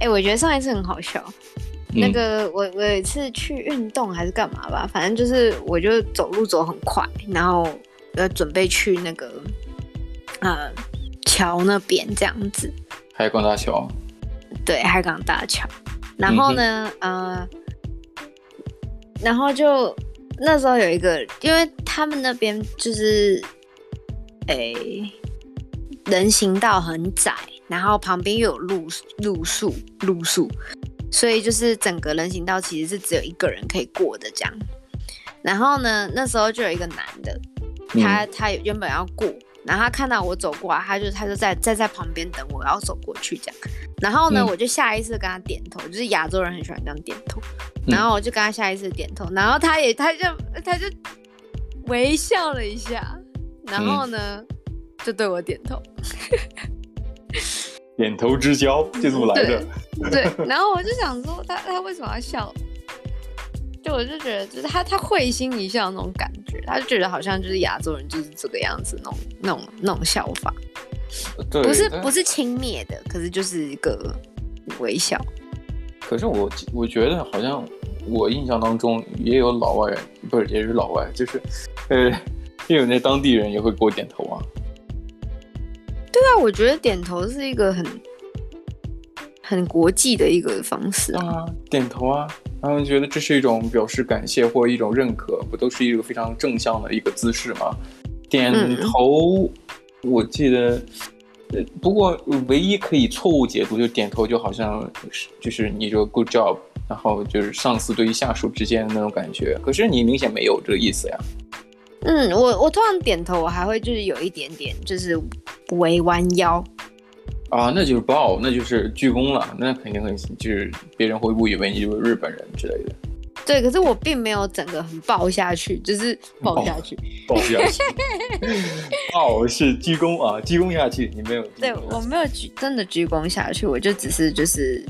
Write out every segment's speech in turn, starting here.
哎、欸，我觉得上一次很好笑。嗯、那个我我有一次去运动还是干嘛吧，反正就是我就走路走很快，然后要准备去那个呃桥那边这样子。海港大桥。对，海港大桥。然后呢，嗯、呃，然后就那时候有一个，因为他们那边就是，哎，人行道很窄，然后旁边又有路路树路树。所以就是整个人行道其实是只有一个人可以过的这样，然后呢，那时候就有一个男的，他他原本要过，然后他看到我走过来，他就他就在在在旁边等我，要走过去这样，然后呢，我就下意识跟他点头，就是亚洲人很喜欢这样点头，然后我就跟他下意识点头，然后他也他就他就微笑了一下，然后呢就对我点头。点头之交就这么来的，对，对。然后我就想说他，他他为什么要笑？就我就觉得，就是他他会心一笑那种感觉，他就觉得好像就是亚洲人就是这个样子，那种那种那种笑法，对，不是不是轻蔑的，可是就是一个微笑。可是我我觉得好像我印象当中也有老外，不是也是老外，就是呃，也有那当地人也会给我点头啊。对啊，我觉得点头是一个很很国际的一个方式啊，点头啊，然后觉得这是一种表示感谢或一种认可，不都是一个非常正向的一个姿势吗？点头，嗯、我记得，不过唯一可以错误解读就是点头就好像就是你说 good job，然后就是上司对于下属之间的那种感觉，可是你明显没有这个意思呀。嗯，我我通常点头，我还会就是有一点点就是微弯腰啊，那就是 bow，那就是鞠躬了，那肯定很就是别人会误以为你就是日本人之类的。对，可是我并没有整个很抱下去，就是抱下去，抱下去。抱是鞠躬啊，鞠躬下去，你没有？对，我没有鞠，真的鞠躬下去，我就只是就是，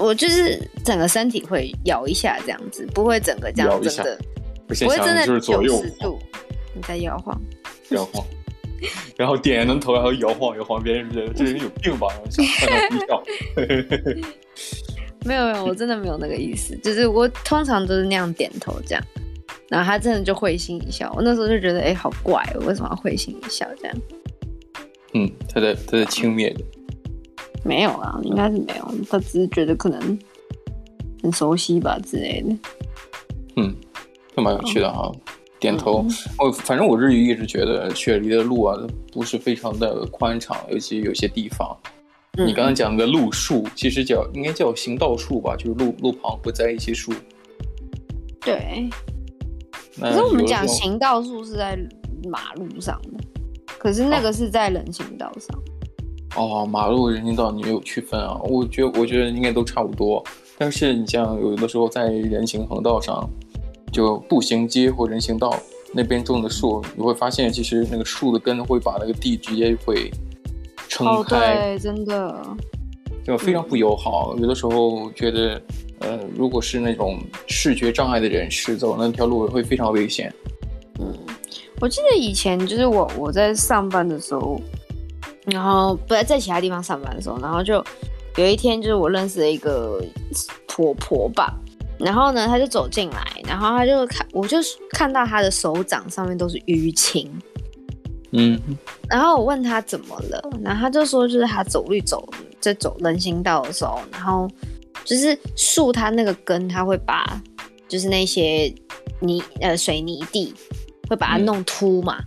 我就是整个身体会摇一下这样子，不会整个这样真的，不会真的就是左右度。你在摇晃，摇晃，然后点人头，然后摇晃摇晃，别人觉得这人有病吧？然后想看他笑。没有没有，我真的没有那个意思，就是我通常都是那样点头这样，然后他真的就会心一笑。我那时候就觉得，哎，好怪，为什么要会心一笑这样？嗯，他在他在轻蔑的。没有啊，应该是没有，他只是觉得可能很熟悉吧之类的。嗯，就蛮有趣的哈。哦点头，我、嗯、反正我日语一直觉得雪梨的路啊不是非常的宽敞，尤其有些地方。嗯、你刚刚讲的路树，其实叫应该叫行道树吧，就是路路旁会栽一些树。对。可是我们讲行道树是在马路上的，可是那个是在人行道上。哦，哦马路人行道你没有区分啊？我觉得我觉得应该都差不多，但是你像有的时候在人行横道上。就步行街或人行道那边种的树，你会发现其实那个树的根会把那个地直接会撑开，哦、对，真的，就非常不友好。嗯、有的时候觉得，呃，如果是那种视觉障碍的人士走那条路会非常危险。嗯，我记得以前就是我我在上班的时候，然后不在在其他地方上班的时候，然后就有一天就是我认识了一个婆婆吧。然后呢，他就走进来，然后他就看，我就看到他的手掌上面都是淤青，嗯，然后我问他怎么了，然后他就说，就是他走路走在走人行道的时候，然后就是树它那个根，它会把就是那些泥呃水泥地会把它弄秃嘛，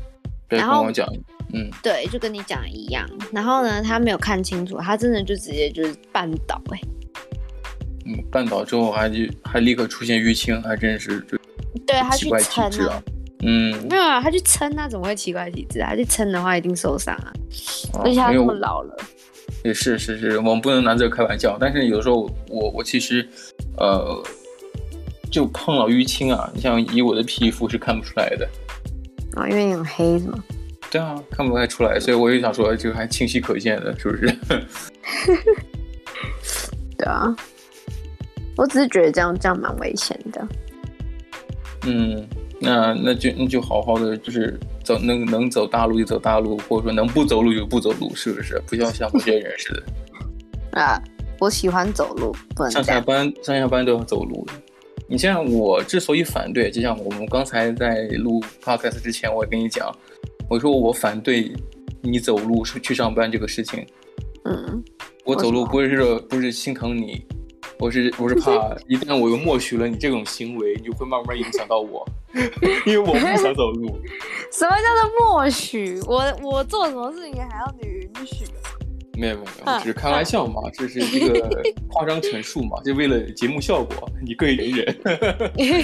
嗯、然后跟我讲，嗯，对，就跟你讲的一样，然后呢，他没有看清楚，他真的就直接就是绊倒、欸，哎。嗯，绊倒之后还就还立刻出现淤青，还真是就对他去撑啊，嗯，没有啊，他去撑啊，怎么会奇怪体质啊？他去撑的话一定受伤啊，而且他那么老了。也是是是，我们不能拿这个开玩笑。但是有的时候我我其实呃就碰到淤青啊，你像以我的皮肤是看不出来的啊，因为你很黑是吗？对啊，看不太出来，所以我就想说，这个还清晰可见的，是不是？对啊。我只是觉得这样这样蛮危险的。嗯，那那就那就好好的，就是走能能走大路就走大路，或者说能不走路就不走路，是不是？不要像某些人似的。啊，我喜欢走路，不能上下班上下班都要走路。你像我之所以反对，就像我们刚才在录 podcast 之前，我也跟你讲，我说我反对你走路去上班这个事情。嗯，我走路不是说不是心疼你，我是我是怕一旦我又默许了你这种行为，你就会慢慢影响到我，因为我不想走路。什么叫做默许？我我做什么事情还要你允许？没有没有没有，只是开玩笑嘛，这是一个夸张陈述嘛，就为了节目效果，你可以忍忍。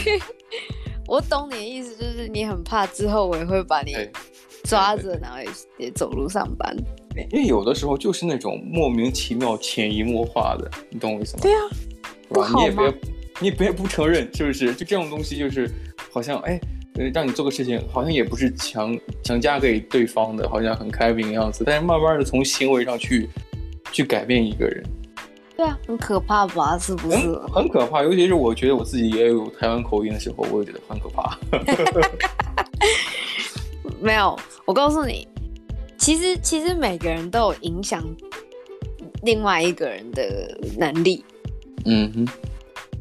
我懂你的意思，就是你很怕之后我也会把你抓着，然后也走路上班。因为有的时候就是那种莫名其妙、潜移默化的，你懂我意思吗？对啊，不好吗？你也别，你也别不承认，是不是？就这种东西，就是好像哎。让你做个事情，好像也不是强强加给对方的，好像很开明的样子。但是慢慢的从行为上去去改变一个人，对啊，很可怕吧？是不是？很，很可怕，尤其是我觉得我自己也有台湾口音的时候，我也觉得很可怕。没有，我告诉你，其实其实每个人都有影响另外一个人的能力。嗯哼。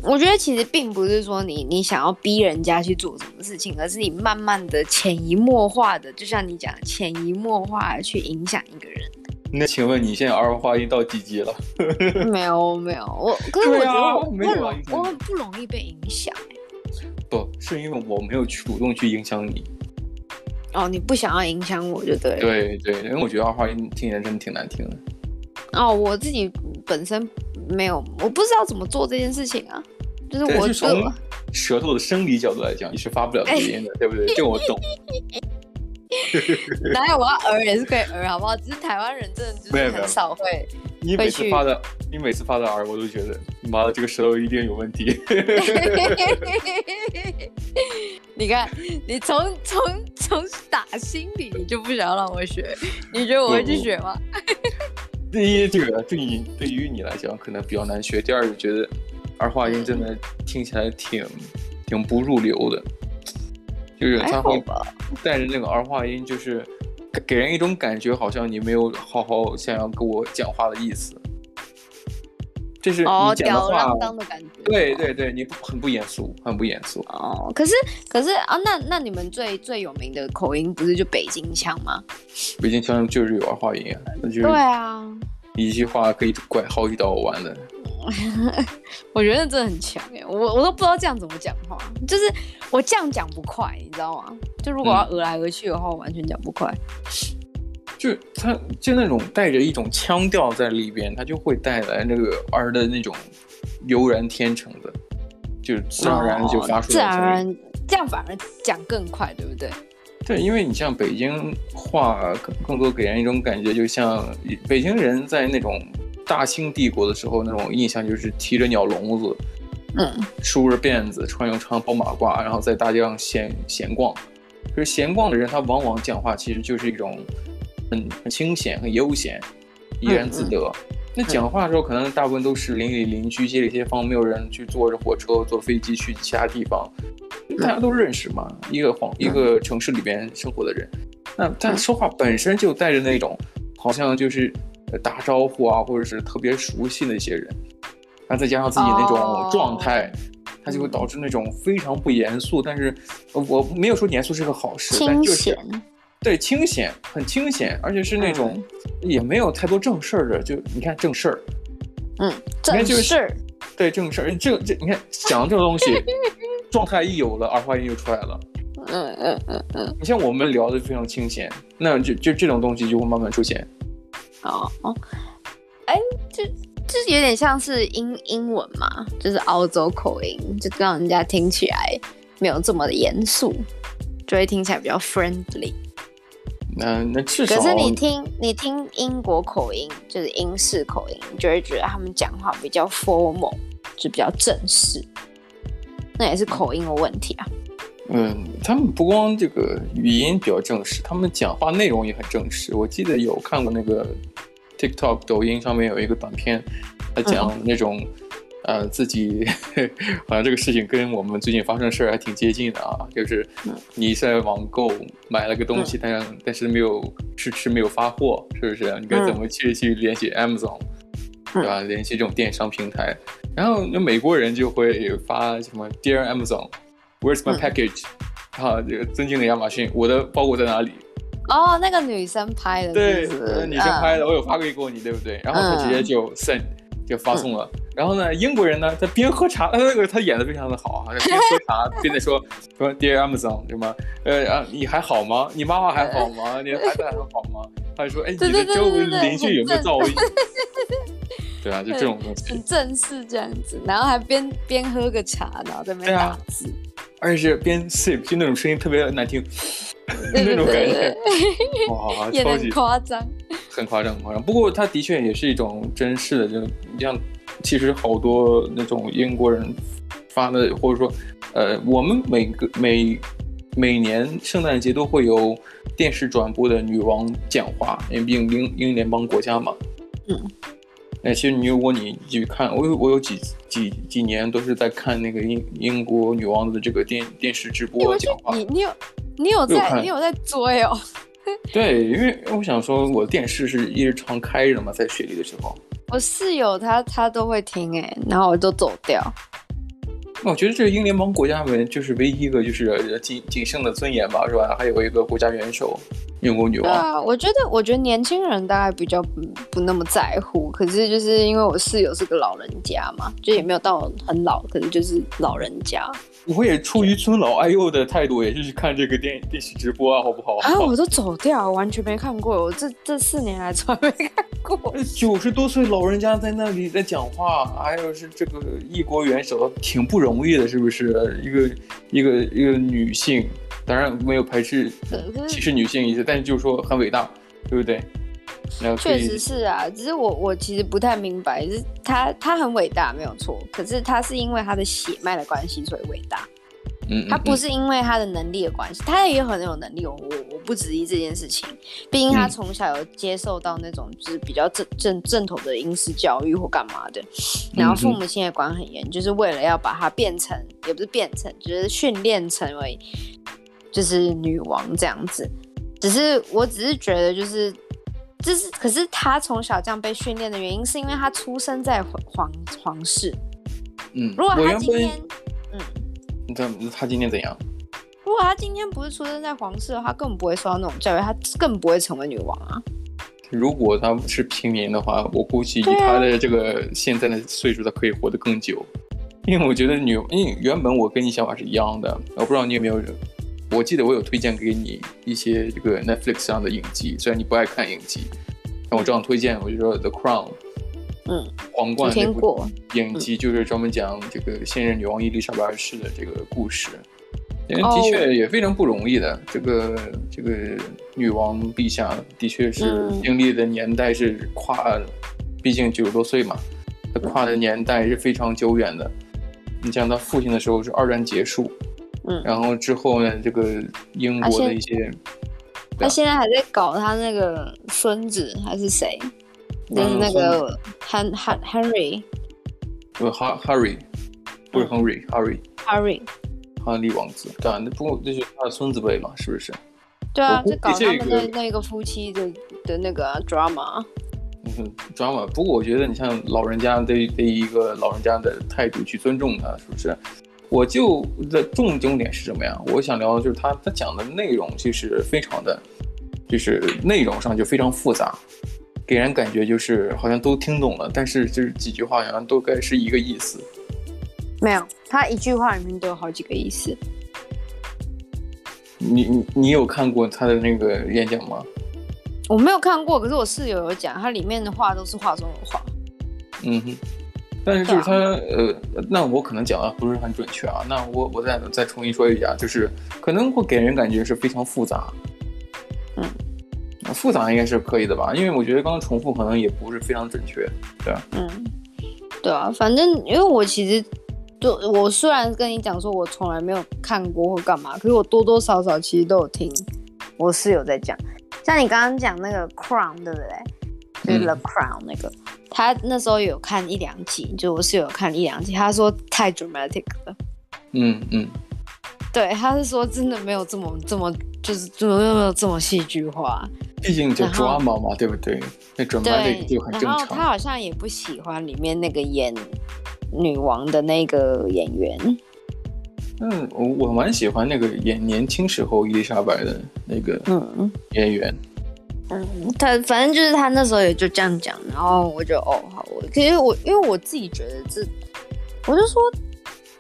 我觉得其实并不是说你你想要逼人家去做什么事情，而是你慢慢的潜移默化的，就像你讲潜移默化的去影响一个人。那请问你现在儿化音到几级了？没有没有，我 可是我觉得我很没有我很不容易被影响。不是因为我没有主动去影响你。哦，你不想要影响我就对了。对对，因为我觉得儿化音听起来真的挺难听的。哦，我自己本身没有，我不知道怎么做这件事情啊。就是我从舌头的生理角度来讲，你是发不了这音的，对不对？这我懂。哪有我要儿也是可以儿，好不好？只是台湾人真的就是很少会。你每次发的，你每次发的儿，我都觉得，妈的，这个舌头一定有问题。你看，你从从从打心里，你就不想让我学，你觉得我会去学吗？第一，这个对你对于你来讲可能比较难学；第二，就觉得。儿化音真的听起来挺挺不入流的，就是他会带着那个儿化音，就是给人一种感觉，好像你没有好好想要跟我讲话的意思。这是你讲的话，哦、吊儿郎当的感觉。对对对，你很不严肃，很不严肃。哦，可是可是啊，那那你们最最有名的口音不是就北京腔吗？北京腔就是有儿化音啊，那就是、对啊，一句话可以拐好几道弯的。我觉得真的很强哎，我我都不知道这样怎么讲话，就是我这样讲不快，你知道吗？就如果要讹来讹去的话，我完全讲不快。就他就那种带着一种腔调在里边，他就会带来那个儿的那种悠然天成的，就自然而然就发出来、哦。自然而然这样反而讲更快，对不对？对，因为你像北京话，更更多给人一种感觉，就像北京人在那种。大清帝国的时候，那种印象就是提着鸟笼子，嗯，梳着辫子，穿着长袍马褂，然后在大街上闲闲逛。可是闲逛的人，他往往讲话其实就是一种很很清闲、很悠闲、怡然自得。嗯嗯、那讲话的时候，可能大部分都是邻里邻居、街里街坊，没有人去坐着火车、坐飞机去其他地方，大家都认识嘛。一个黄一个城市里边生活的人，那他说话本身就带着那种，好像就是。打招呼啊，或者是特别熟悉的一些人，然后再加上自己那种状态，它、oh. 就会导致那种非常不严肃。但是我没有说严肃是个好事，但就是对清闲，很清闲，而且是那种也没有太多正事儿的。就你看正事儿，嗯，正事儿，对正事儿，这这你看讲这个东西，状态一有了，儿化音就出来了。嗯嗯嗯嗯，你像我们聊的非常清闲，那就就这种东西就会慢慢出现。哦哦，哎，就就是有点像是英英文嘛，就是澳洲口音，就让人家听起来没有这么的严肃，就会听起来比较 friendly。那那至少，可是你听你听英国口音，就是英式口音，你就会觉得他们讲话比较 formal，就比较正式。那也是口音的问题啊。嗯，他们不光这个语音比较正式，他们讲话内容也很正式。我记得有看过那个 TikTok 抖音上面有一个短片，他讲那种，嗯、呃，自己 好像这个事情跟我们最近发生的事儿还挺接近的啊，就是你在网购买了个东西，但但是没有迟迟没有发货，是不是？你该怎么去去联系 Amazon？对吧？联系这种电商平台，然后那美国人就会发什么 Dear Amazon，Where's my package？啊，这个尊敬的亚马逊，我的包裹在哪里？哦，那个女生拍的，对，女生拍的，我有发给过你，对不对？然后他直接就 send 就发送了。然后呢，英国人呢，他边喝茶，那个他演的非常的好啊，边喝茶边在说说 Dear Amazon，什么？呃啊，你还好吗？你妈妈还好吗？你的孩子还好吗？他就说，哎，你的周围邻居有没有噪音？对啊，就这种东西，很正式这样子，然后还边边喝个茶，然后在那边打字，而且是边 sip，就那种声音特别难听，那种感觉，哇，超级夸张，很夸张，很夸张。不过它的确也是一种真实的，就你像。其实好多那种英国人发的，或者说，呃，我们每个每每年圣诞节都会有电视转播的女王讲话，因为毕竟英英联邦国家嘛。嗯。那其实你如果你去看，我有我有几几几年都是在看那个英英国女王的这个电电视直播讲话。你你有你有在有你有在追哦？对，因为我想说，我电视是一直常开着嘛，在雪梨的时候。我室友他他都会听哎，然后我就走掉。我觉得这是英联邦国家们就是唯一一个就是仅仅剩的尊严吧，是吧？还有一个国家元首，英国女王。对啊，我觉得我觉得年轻人大概比较不不那么在乎，可是就是因为我室友是个老人家嘛，就也没有到很老，可能就是老人家。我也出于尊老爱幼的态度，也是去看这个电电视直播啊，好不好？啊，我都走掉，完全没看过。我这这四年来从来没看过。九十多岁老人家在那里在讲话，还有是这个一国元首，挺不容易的，是不是？一个一个一个女性，当然没有排斥歧视女性意思，但是就是说很伟大，对不对？确实是啊，只是我我其实不太明白，就是他他很伟大没有错，可是他是因为他的血脉的关系所以伟大，嗯，嗯，他不是因为他的能力的关系，他也有很有能力，我我不质疑这件事情，毕竟他从小有接受到那种就是比较正正正统的英式教育或干嘛的，然后父母亲也管很严，就是为了要把他变成，也不是变成，就是训练成为就是女王这样子，只是我只是觉得就是。就是，可是他从小这样被训练的原因，是因为他出生在皇皇室。嗯，如果他今天，嗯，你知道他今天怎样？如果他今天不是出生在皇室的话，他根本不会受到那种教育，他更不会成为女王啊。如果他是平民的话，我估计以他的这个现在的岁数，他可以活得更久。因为我觉得女，因为原本我跟你想法是一样的，我不知道你有没有。我记得我有推荐给你一些这个 Netflix 上的影集，虽然你不爱看影集，但我这样推荐，我就说 The Crown，嗯，皇冠那部影集就是专门讲这个现任女王伊丽莎白二世的这个故事，因为的确也非常不容易的。哦、这个这个女王陛下的确是经历的年代是跨，毕竟九十多岁嘛，她跨的年代是非常久远的。你像她父亲的时候是二战结束。嗯，然后之后呢，这个英国的一些，他现在还在搞他那个孙子还是谁？就是那个 Han Han Henry，不是 Harry，不是 Henry，Harry，Harry，哈利王子，对啊，那不过这是他的孙子辈嘛，是不是？对啊，就搞他们的那个夫妻的的那个 drama，嗯，drama。不过我觉得你像老人家对对一个老人家的态度去尊重他，是不是？我就的重重点是什么呀？我想聊的就是他他讲的内容其实非常的，就是内容上就非常复杂，给人感觉就是好像都听懂了，但是就是几句话好像都该是一个意思。没有，他一句话里面都有好几个意思。你你你有看过他的那个演讲吗？我没有看过，可是我室友有讲，他里面的话都是话中有话。嗯哼。但是就是他，呃，那我可能讲的不是很准确啊。那我我再再重新说一下，就是可能会给人感觉是非常复杂。嗯，复杂应该是可以的吧？因为我觉得刚刚重复可能也不是非常准确，对吧？嗯，对啊，反正因为我其实就我虽然跟你讲说我从来没有看过或干嘛，可是我多多少少其实都有听我室友在讲，像你刚刚讲那个 Crown 对不对？就是 The Crown 那个。嗯他那时候有看一两集，就我是有看一两集。他说太 dramatic 了，嗯嗯，对，他是说真的没有这么这么，就是怎么没有这么戏剧化，毕竟就 drama 嘛，对不对？那准备的就很正常。然后他好像也不喜欢里面那个演女王的那个演员。嗯，我我蛮喜欢那个演年轻时候伊丽莎白的那个嗯演员。嗯，他反正就是他那时候也就这样讲，然后我就哦好，我其实我因为我自己觉得这，我就说。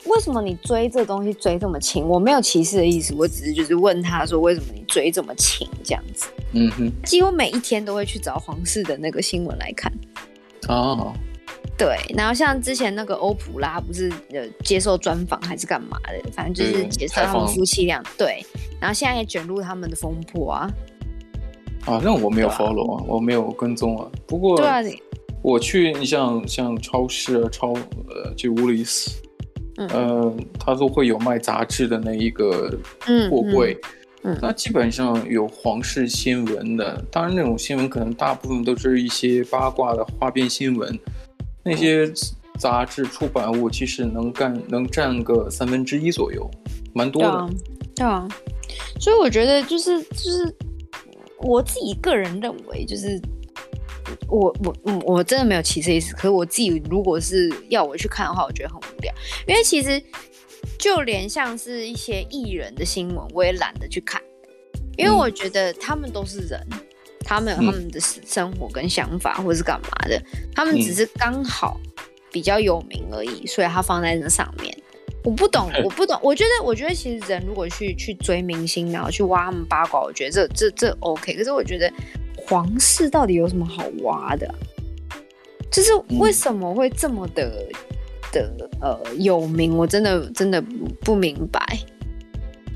为什么你追这东西追这么勤？我没有歧视的意思，我只是就是问他说，为什么你追这么勤这样子？嗯哼，几乎每一天都会去找皇室的那个新闻来看。哦，对，然后像之前那个欧普拉不是呃接受专访还是干嘛的，反正就是介绍他们夫妻俩。对，然后现在也卷入他们的风波啊。啊，那我没有 follow 啊，我没有跟踪啊。不过，对啊，我去你像像超市啊，超呃就 Woolies。嗯、呃，他都会有卖杂志的那一个货柜，嗯，那、嗯、基本上有皇室新闻的，当然那种新闻可能大部分都是一些八卦的花边新闻，那些杂志出版物其实能干能占个三分之一左右，蛮多的。对啊，所以我觉得就是就是我自己个人认为就是。我我嗯，我真的没有歧视意思。可是我自己如果是要我去看的话，我觉得很无聊。因为其实就连像是一些艺人的新闻，我也懒得去看，因为我觉得他们都是人，他们有他们的生活跟想法，或是干嘛的，他们只是刚好比较有名而已，所以他放在那上面。我不懂，我不懂。我觉得，我觉得其实人如果去去追明星，然后去挖他们八卦，我觉得这这这 OK。可是我觉得。皇室到底有什么好挖的？就是为什么会这么的、嗯、的呃有名？我真的真的不明白，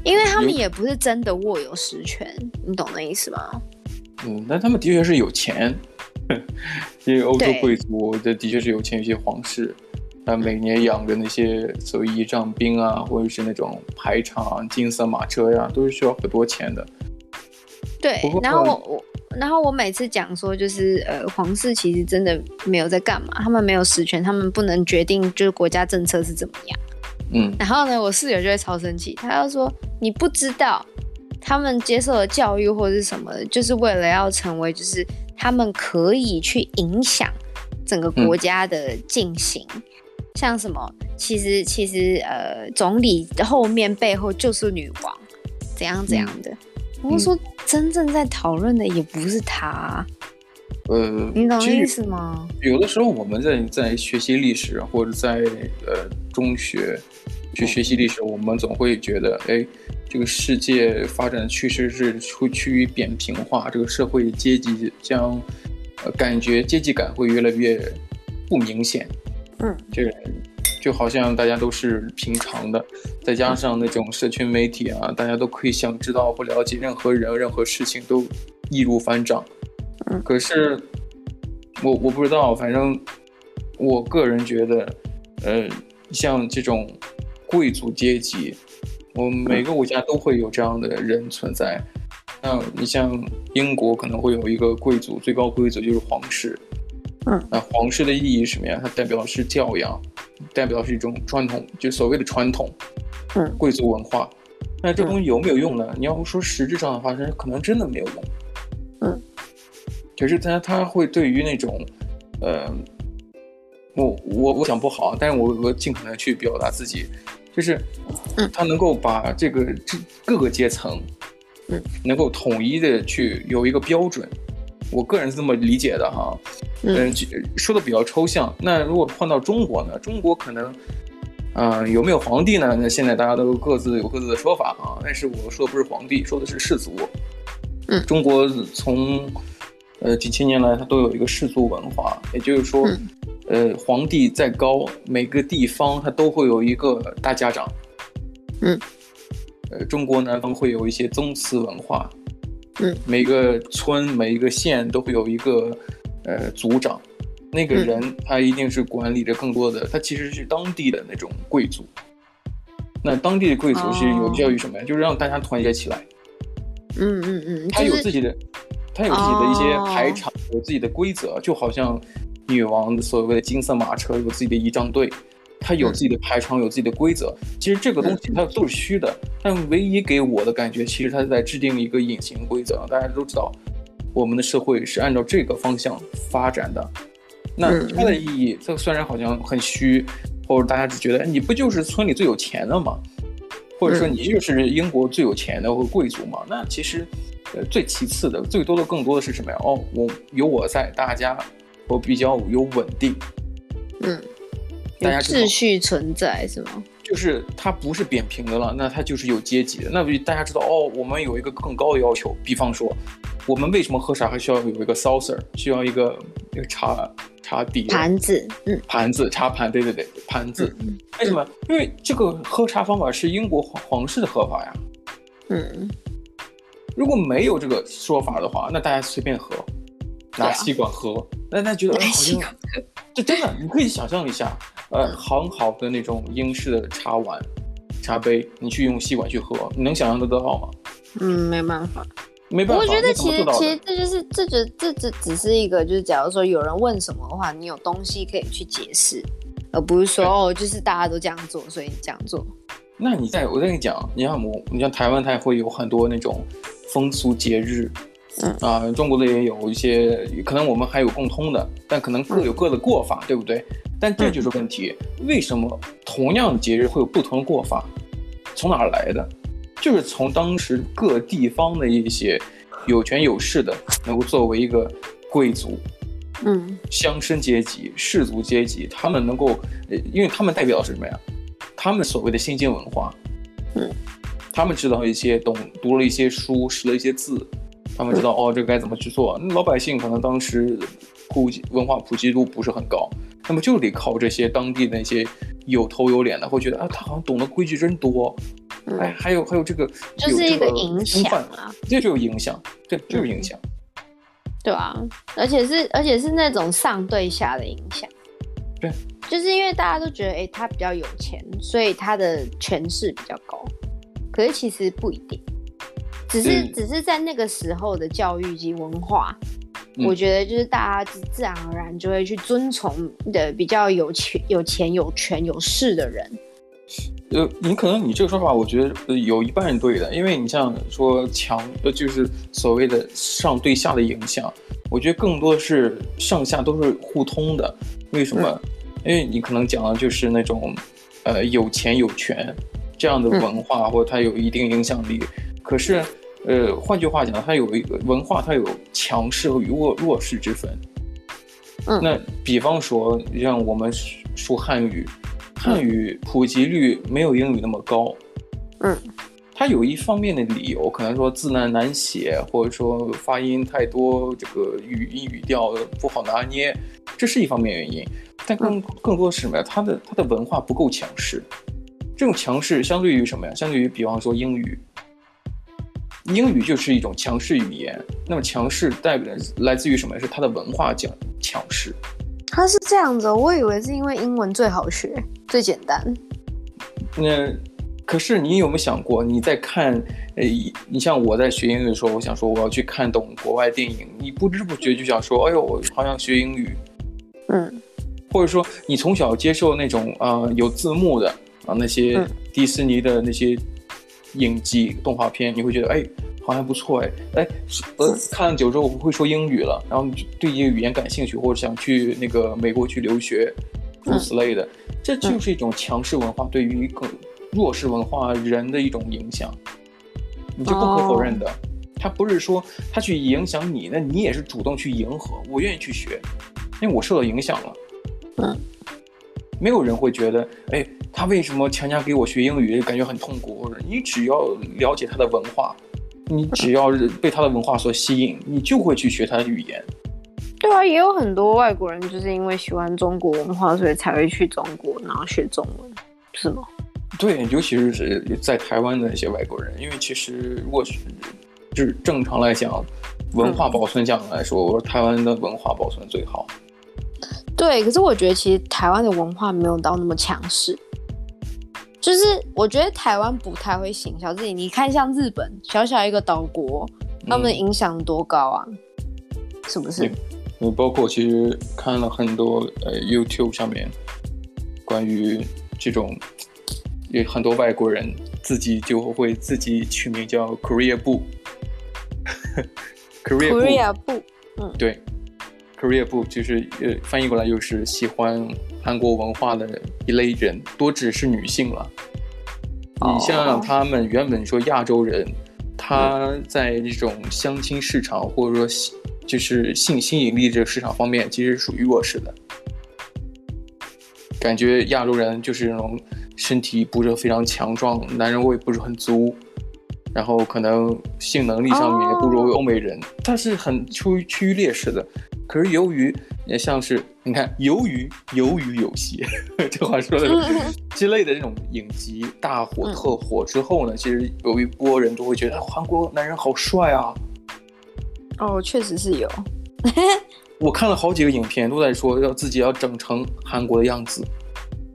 因为他们也不是真的握有实权，你懂那意思吗？嗯，但他们的确是有钱，因为欧洲贵族的的确是有钱，有些皇室，他每年养的那些所谓仪仗兵啊，或者是那种排场、金色马车呀，都是需要很多钱的。对，然后我我。然后我每次讲说，就是呃，皇室其实真的没有在干嘛，他们没有实权，他们不能决定就是国家政策是怎么样。嗯，然后呢，我室友就会超生气，他就说你不知道，他们接受的教育或者是什么，就是为了要成为，就是他们可以去影响整个国家的进行，嗯、像什么，其实其实呃，总理后面背后就是女王，怎样怎样的。嗯我说，真正在讨论的也不是他，呃，你懂意思吗？有的时候我们在在学习历史或者在呃中学去学习历史，我们总会觉得，哎，这个世界发展的趋势是会趋于扁平化，这个社会阶级将，呃，感觉阶级感会越来越不明显。嗯，这个。就好像大家都是平常的，再加上那种社群媒体啊，大家都可以想知道或了解任何人、任何事情都易如反掌。嗯，可是我我不知道，反正我个人觉得，呃，像这种贵族阶级，我们每个国家都会有这样的人存在。那你像英国可能会有一个贵族，最高贵族就是皇室。嗯，那皇室的意义是什么呀？它代表的是教养。代表是一种传统，就所谓的传统，嗯，贵族文化。那这东西有没有用呢？你要说实质上的话，它可能真的没有用。嗯，可是它它会对于那种，呃，我我我想不好，但是我我尽可能去表达自己，就是，他能够把这个这各个阶层，嗯，能够统一的去有一个标准。我个人是这么理解的哈，嗯、呃，说的比较抽象。那如果换到中国呢？中国可能，嗯、呃，有没有皇帝呢？那现在大家都各自有各自的说法啊。但是我说的不是皇帝，说的是氏族。嗯，中国从，呃，几千年来它都有一个氏族文化，也就是说，呃，皇帝再高，每个地方它都会有一个大家长。嗯，呃，中国南方会有一些宗祠文化。嗯，每个村、每一个县都会有一个，呃，族长，那个人他一定是管理着更多的，他其实是当地的那种贵族。那当地的贵族是有教育什么呀？就是让大家团结起来。嗯嗯嗯，他有自己的，他有自己的一些排场，有自己的规则，就好像女王的所谓的金色马车有自己的仪仗队。他有自己的排场，有自己的规则。其实这个东西它都是虚的，但唯一给我的感觉，其实它是在制定一个隐形规则。大家都知道，我们的社会是按照这个方向发展的。那它的意义，它虽然好像很虚，或者大家只觉得你不就是村里最有钱的吗？或者说你就是英国最有钱的或贵族吗？那其实，呃，最其次的，最多的更多的是什么呀？哦，我有我在，大家我比较有稳定，嗯，大家秩序存在是吗？就是它不是扁平的了，那它就是有阶级的。那大家知道哦，我们有一个更高的要求，比方说，我们为什么喝茶还需要有一个 saucer，需要一个一个茶茶底盘子，嗯，盘子茶盘，对对对，盘子。嗯，为什么？因为这个喝茶方法是英国皇皇室的喝法呀。嗯，如果没有这个说法的话，那大家随便喝，拿吸管喝，那、那觉得好像，这真的，你可以想象一下。呃，很好的那种英式的茶碗、茶杯，你去用吸管去喝，你能想象得到吗？嗯，没办法，没办法。我觉得其实其实这就是这只这只只是一个，就是假如说有人问什么的话，你有东西可以去解释，而不是说哦，就是大家都这样做，所以你这样做。那你在我再跟你讲，你像我，你像台湾，它也会有很多那种风俗节日，嗯啊，中国的也有一些，可能我们还有共通的，但可能各有各的过法，嗯、对不对？但这就是问题，为什么同样的节日会有不同的过法？从哪儿来的？就是从当时各地方的一些有权有势的，能够作为一个贵族，嗯，乡绅阶级、士族阶级，他们能够，因为他们代表的是什么呀？他们所谓的先进文化，嗯，他们知道一些，懂读了一些书，识了一些字，他们知道哦，这个该怎么去做。老百姓可能当时普及文化普及度不是很高。那么就得靠这些当地那些有头有脸的，会觉得啊，他好像懂得规矩真多，嗯、哎，还有还有这个，就是一个影响啊，这就有影响，对，就是影响，对啊，而且是而且是那种上对下的影响，对，就是因为大家都觉得，哎，他比较有钱，所以他的权势比较高，可是其实不一定，只是只是在那个时候的教育及文化。我觉得就是大家自自然而然就会去遵从的比较有钱、有钱、有权、有势的人。呃，你可能你这个说法，我觉得有一半是对的，因为你像说强，呃，就是所谓的上对下的影响，我觉得更多的是上下都是互通的。为什么？嗯、因为你可能讲的就是那种，呃，有钱有权这样的文化，嗯、或者它有一定影响力，可是。呃，换句话讲，它有一个文化，它有强势和弱弱势之分。嗯，那比方说，让我们说汉语，汉语普及率没有英语那么高。嗯，它有一方面的理由，可能说字难难写，或者说发音太多，这个语音语调不好拿捏，这是一方面原因。但更更多的是什么呀？它的它的文化不够强势。这种强势相对于什么呀？相对于比方说英语。英语就是一种强势语言，那么强势代表来自于什么？是它的文化强强势。它是这样子，我以为是因为英文最好学、最简单。那可是你有没有想过，你在看，呃，你像我在学英语的时候，我想说我要去看懂国外电影，你不知不觉就想说，哎呦，我好想学英语。嗯，或者说你从小接受那种啊、呃、有字幕的啊那些迪士尼的那些。影集动画片，你会觉得哎，好像不错哎，哎，呃，看了久之后我会说英语了，然后对一个语言感兴趣，或者想去那个美国去留学，诸如此类的，这就是一种强势文化对于一个弱势文化人的一种影响，你就不可否认的，他不是说他去影响你，那你也是主动去迎合，我愿意去学，因为我受到影响了，嗯，没有人会觉得哎。他为什么强加给我学英语，感觉很痛苦？你只要了解他的文化，你只要被他的文化所吸引，你就会去学他的语言。对啊，也有很多外国人就是因为喜欢中国文化，所以才会去中国，然后学中文，是吗？对，尤其是在台湾的那些外国人，因为其实如果是就是正常来讲，文化保存讲来说，嗯、我说台湾的文化保存最好。对，可是我觉得其实台湾的文化没有到那么强势。就是我觉得台湾不太会行销自己，你看像日本小小一个岛国，他们的影响多高啊？嗯、是不是？你包括其实看了很多呃 YouTube 上面关于这种，有很多外国人自己就会自己取名叫 Korea 部 Korea 部，嗯，对，Korea 部就是呃翻译过来就是喜欢韩国文化的一类人，多指是女性了。你像他们原本说亚洲人，他在这种相亲市场或者说就是性吸引力这个市场方面，其实属于弱势的。感觉亚洲人就是那种身体不是非常强壮，男人味不是很足，然后可能性能力上面也不如欧美人，他是很处于趋于劣势的。可是由于也像是你看，由于由于有戏 这话说的之类的这种影集大火特火之后呢，其实有一波人都会觉得韩国男人好帅啊。哦，确实是有。我看了好几个影片，都在说要自己要整成韩国的样子。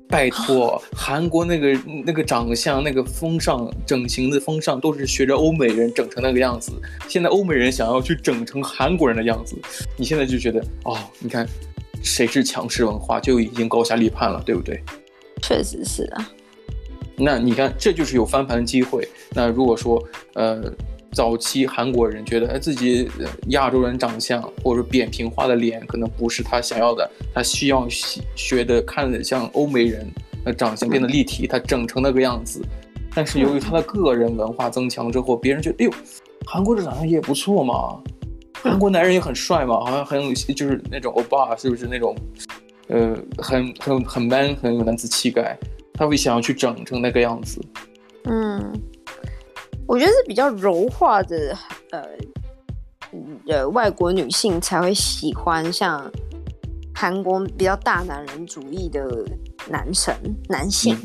拜托，韩国那个那个长相、那个风尚、整形的风尚，都是学着欧美人整成那个样子。现在欧美人想要去整成韩国人的样子，你现在就觉得哦，你看，谁是强势文化就已经高下立判了，对不对？确实是啊。那你看，这就是有翻盘的机会。那如果说，呃。早期韩国人觉得，哎，自己亚洲人长相或者扁平化的脸可能不是他想要的，他需要学的看着像欧美人，那长相变得立体，他整成那个样子。但是由于他的个人文化增强之后，别人觉得，哎呦，韩国的长相也不错嘛，韩国男人也很帅嘛，好像很有就是那种欧巴，是不是那种，呃，很很很 man，很有男子气概，他会想要去整成那个样子。嗯。我觉得是比较柔化的，呃，呃，外国女性才会喜欢像韩国比较大男人主义的男神男性。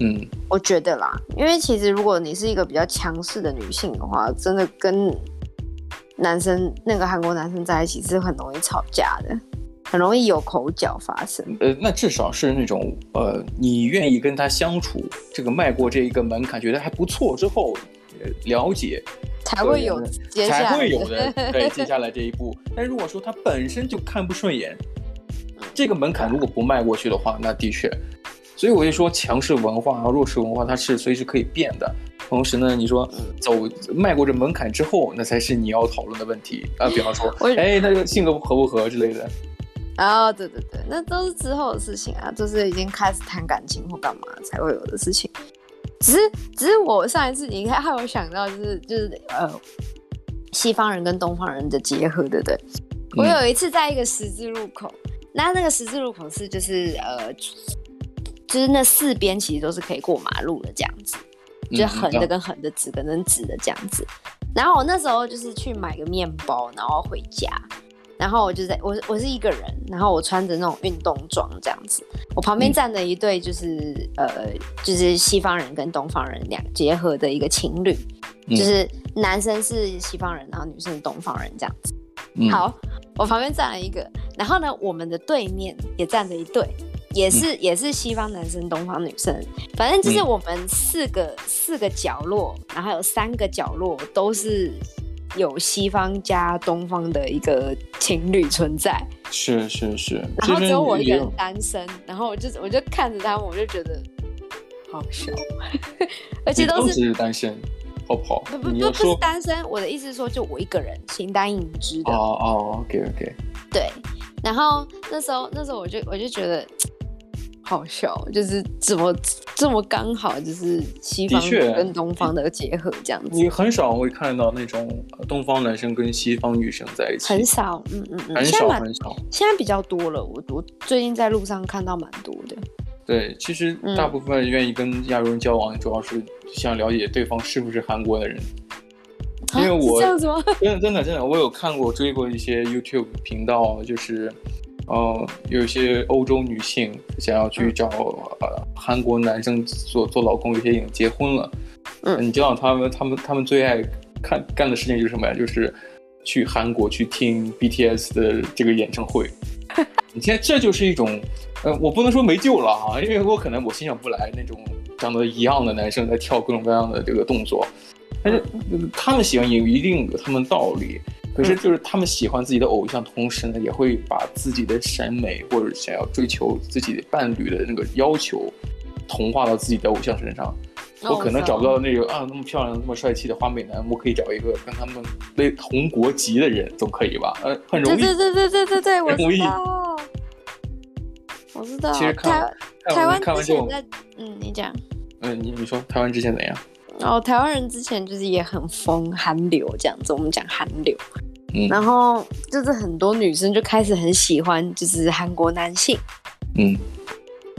嗯，嗯，我觉得啦，因为其实如果你是一个比较强势的女性的话，真的跟男生那个韩国男生在一起是很容易吵架的，很容易有口角发生。呃，那至少是那种呃，你愿意跟他相处，这个迈过这一个门槛，觉得还不错之后。了解才会有接下来，才会有的对接下来这一步。但如果说他本身就看不顺眼，这个门槛如果不迈过去的话，那的确。所以我就说，强势文化和弱势文化它是随时可以变的。同时呢，你说走迈过这门槛之后，那才是你要讨论的问题啊。比方说，哎，他这个性格合不合之类的。啊，对对对，那都是之后的事情啊，就是已经开始谈感情或干嘛才会有的事情。只是，只是我上一次你看，还有想到就是就是呃，西方人跟东方人的结合，对不对？我有一次在一个十字路口，那那个十字路口是就是呃，就是那四边其实都是可以过马路的这样子，就横的跟横的，直的跟直的这样子。然后我那时候就是去买个面包，然后回家。然后我就在，我我是一个人，然后我穿着那种运动装这样子，我旁边站着一对就是、嗯、呃，就是西方人跟东方人两结合的一个情侣，嗯、就是男生是西方人，然后女生是东方人这样子。嗯、好，我旁边站了一个，然后呢，我们的对面也站着一对，也是、嗯、也是西方男生东方女生，反正就是我们四个、嗯、四个角落，然后有三个角落都是。有西方加东方的一个情侣存在，是是是，然后只有我一个人单身，然后我就我就看着他们，我就觉得好笑，而且都是，是单身，好不好？不不不，不是单身，我的意思是说，就我一个人，形单影只的。哦哦，OK OK，对，然后那时候那时候我就我就觉得。好笑，就是怎么这么刚好，就是西方跟东方的结合这样子。你很少会看到那种东方男生跟西方女生在一起，很少，嗯嗯嗯，很少很少。现在比较多了，我我最近在路上看到蛮多的。对，其实大部分愿意跟亚洲人交往，主要是想了解对方是不是韩国的人。因为我这样子吗？真的真的真的，我有看过追过一些 YouTube 频道，就是。呃，有一些欧洲女性想要去找呃韩国男生做做老公，有些已经结婚了。嗯，你知道他们他们他们最爱看干的事情就是什么呀？就是去韩国去听 BTS 的这个演唱会。你现在，这就是一种，呃，我不能说没救了啊，因为我可能我欣赏不来那种长得一样的男生在跳各种各样的这个动作，但是他们喜欢也有一定的他们道理。可是，就是他们喜欢自己的偶像，同时呢，也会把自己的审美或者想要追求自己的伴侣的那个要求，同化到自己的偶像身上。我可能找不到那个啊那么漂亮、那么帅气的花美男，我可以找一个跟他们类同国籍的人，总可以吧？呃，很容易。对对对对对对，我知道。我知道。其实台台湾之前在，嗯，你讲。嗯，你你说台湾之前怎样？哦，台湾人之前就是也很疯韩流这样子，我们讲韩流。嗯。然后就是很多女生就开始很喜欢就是韩国男性。嗯。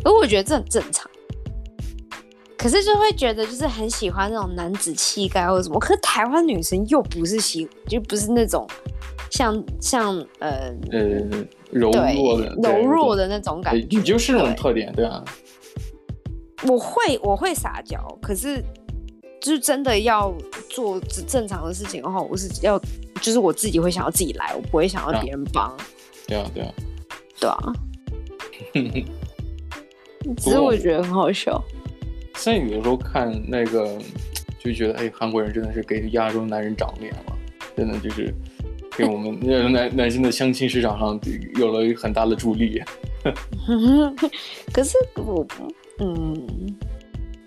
而我觉得这很正常。可是就会觉得就是很喜欢那种男子气概或者什么，可是台湾女生又不是喜，就不是那种像像呃呃柔弱的柔弱的那种感觉，你就是那种特点，对啊。我会我会撒娇，可是就是真的要做正常的事情的话，我是要就是我自己会想要自己来，我不会想要别人帮。对啊对啊对啊。只是 我觉得很好笑。现在有的时候看那个，就觉得哎，韩国人真的是给亚洲男人长脸了，真的就是给我们 男男男性的相亲市场上有了很大的助力。可是我，嗯，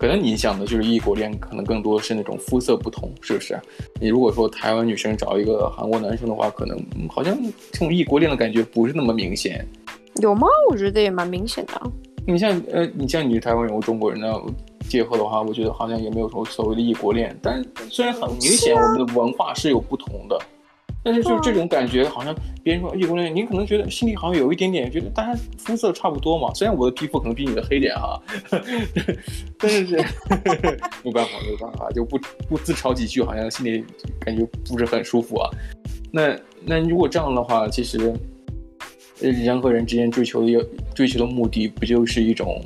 可能你想的就是异国恋，可能更多是那种肤色不同，是不是？你如果说台湾女生找一个韩国男生的话，可能好像这种异国恋的感觉不是那么明显。有吗？我觉得也蛮明显的。你像呃，你像你是台湾人，我中国人呢？结合的话，我觉得好像也没有什么所谓的异国恋，但虽然很明显我们的文化是有不同的，但是就是这种感觉，好像别人说异国恋，你可能觉得心里好像有一点点觉得大家肤色差不多嘛。虽然我的皮肤可能比你的黑点哈，但是是 没办法，没办法，就不不自嘲几句，好像心里感觉不是很舒服啊。那那如果这样的话，其实人和人之间追求的追求的目的，不就是一种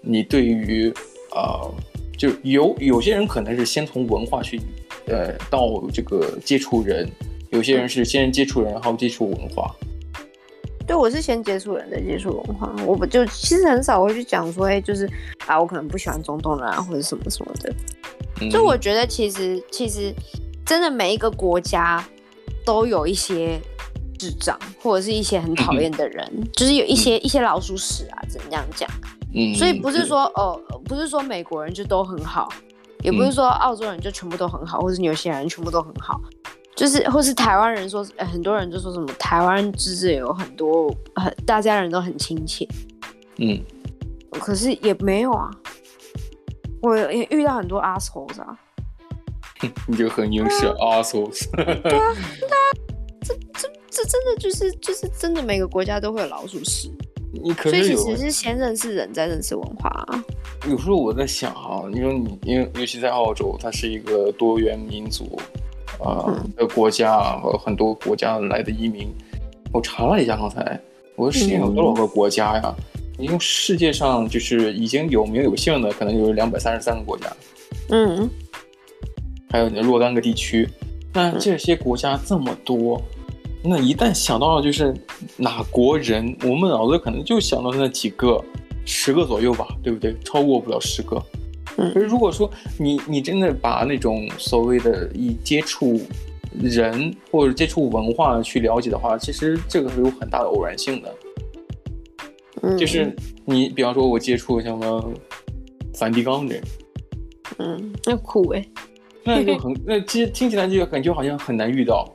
你对于。啊、呃，就有有些人可能是先从文化去，呃，到这个接触人；有些人是先接触人，然后接触文化。对，我是先接触人，再接触文化。我不就其实很少会去讲说，哎，就是啊，我可能不喜欢中东人啊，或者什么什么的。嗯、就我觉得，其实其实真的每一个国家都有一些智障，或者是一些很讨厌的人，嗯、就是有一些、嗯、一些老鼠屎啊，怎样讲？嗯，所以不是说哦，不是说美国人就都很好，也不是说澳洲人就全部都很好，或是纽西兰人全部都很好，就是或是台湾人说，呃，很多人就说什么台湾就是有很多很大家人都很亲切，嗯，可是也没有啊，我也遇到很多 assholes 啊，你就很英式 assholes，对啊，对啊，这这这真的就是就是真的每个国家都会有老鼠屎。你可是，所以其实是先认识人，再认识文化啊。有时候我在想啊，你说你，因为尤其在澳洲，它是一个多元民族啊、呃、的国家，和很多国家来的移民。我查了一下，刚才我说世界有多少个国家呀？因为、嗯、世界上就是已经有名有姓的，可能有两百三十三个国家。嗯，还有若干个地区。那这些国家这么多。那一旦想到了就是哪国人，我们脑子可能就想到那几个，十个左右吧，对不对？超过不了十个。嗯，可是如果说你你真的把那种所谓的以接触人或者接触文化去了解的话，其实这个是有很大的偶然性的。嗯，就是你比方说我接触什么梵蒂冈人，嗯，那苦哎，那就很那其实听起来就感觉好像很难遇到。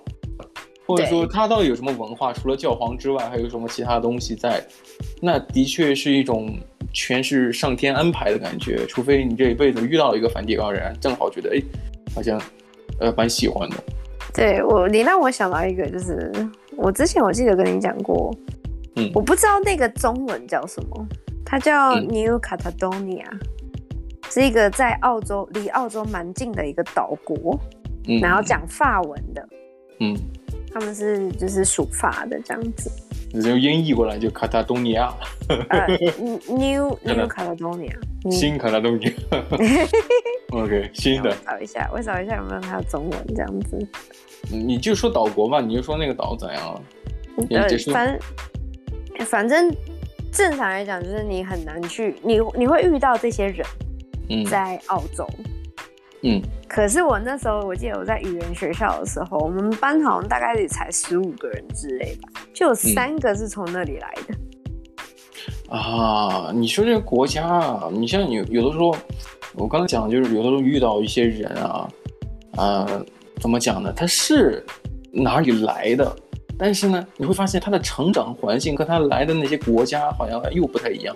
或者说他到底有什么文化？除了教皇之外，还有什么其他东西在？那的确是一种全是上天安排的感觉。除非你这一辈子遇到一个梵蒂冈人，正好觉得哎，好像呃蛮喜欢的。对我，你让我想到一个，就是我之前我记得跟你讲过，嗯，我不知道那个中文叫什么，它叫 New Caledonia，嗯，是一个在澳洲离澳洲蛮近的一个岛国，嗯，然后讲法文的，嗯。他们是就是属法的这样子，你就音译过来就卡塔东尼亚。呃，New New Caledonia，新卡塔东尼亚。OK，新的。找一下，我找一下有没有它的中文这样子。你就说岛国吧，你就说那个岛怎样？对，反正反正正常来讲，就是你很难去，你你会遇到这些人，在澳洲。嗯嗯，可是我那时候，我记得我在语言学校的时候，我们班好像大概也才十五个人之类吧，就有三个是从那里来的。嗯、啊，你说这个国家啊，你像有有的时候，我刚才讲的就是有的时候遇到一些人啊，呃，怎么讲呢？他是哪里来的？但是呢，你会发现他的成长环境和他来的那些国家好像又不太一样。